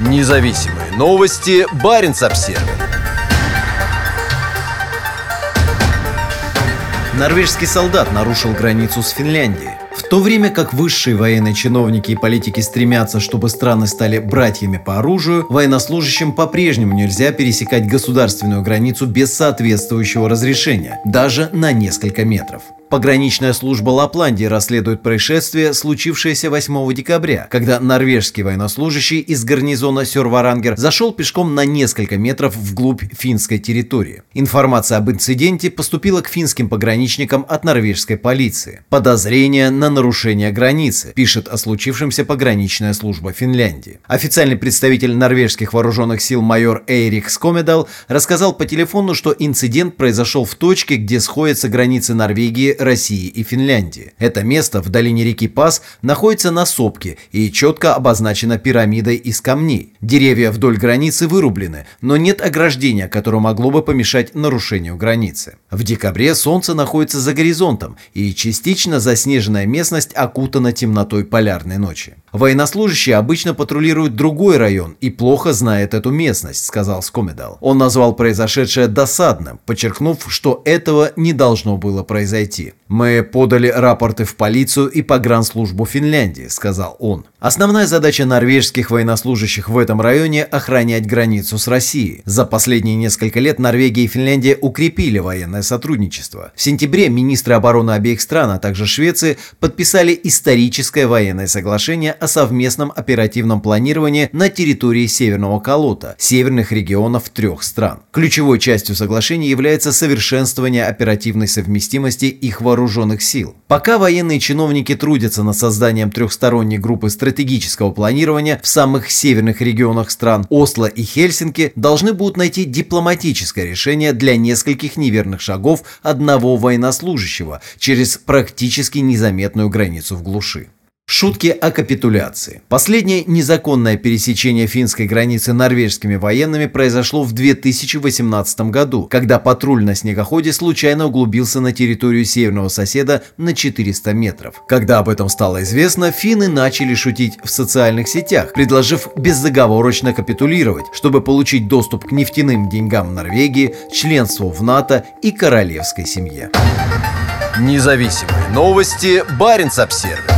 Независимые новости. Барин обсерва Норвежский солдат нарушил границу с Финляндией. В то время как высшие военные чиновники и политики стремятся, чтобы страны стали братьями по оружию, военнослужащим по-прежнему нельзя пересекать государственную границу без соответствующего разрешения, даже на несколько метров. Пограничная служба Лапландии расследует происшествие, случившееся 8 декабря, когда норвежский военнослужащий из гарнизона Сёрварангер зашел пешком на несколько метров вглубь финской территории. Информация об инциденте поступила к финским пограничникам от норвежской полиции. Подозрение на нарушение границы, пишет о случившемся пограничная служба Финляндии. Официальный представитель норвежских вооруженных сил майор Эйрик Скомедал рассказал по телефону, что инцидент произошел в точке, где сходятся границы Норвегии России и Финляндии. Это место в долине реки Пас находится на сопке и четко обозначено пирамидой из камней. Деревья вдоль границы вырублены, но нет ограждения, которое могло бы помешать нарушению границы. В декабре солнце находится за горизонтом, и частично заснеженная местность окутана темнотой полярной ночи. Военнослужащие обычно патрулируют другой район и плохо знают эту местность, сказал Скомедал. Он назвал произошедшее досадным, подчеркнув, что этого не должно было произойти. Мы подали рапорты в полицию и погранслужбу Финляндии, сказал он. Основная задача норвежских военнослужащих в этом районе – охранять границу с Россией. За последние несколько лет Норвегия и Финляндия укрепили военное сотрудничество. В сентябре министры обороны обеих стран, а также Швеции, подписали историческое военное соглашение о совместном оперативном планировании на территории Северного Колота, северных регионов трех стран. Ключевой частью соглашения является совершенствование оперативной совместимости их вооруженных сил. Пока военные чиновники трудятся над созданием трехсторонней группы стратегического планирования в самых северных регионах стран Осло и Хельсинки должны будут найти дипломатическое решение для нескольких неверных шагов одного военнослужащего через практически незаметную границу в глуши. Шутки о капитуляции. Последнее незаконное пересечение финской границы норвежскими военными произошло в 2018 году, когда патруль на снегоходе случайно углубился на территорию северного соседа на 400 метров. Когда об этом стало известно, финны начали шутить в социальных сетях, предложив безоговорочно капитулировать, чтобы получить доступ к нефтяным деньгам Норвегии, членству в НАТО и королевской семье. Независимые новости. Барин обсервис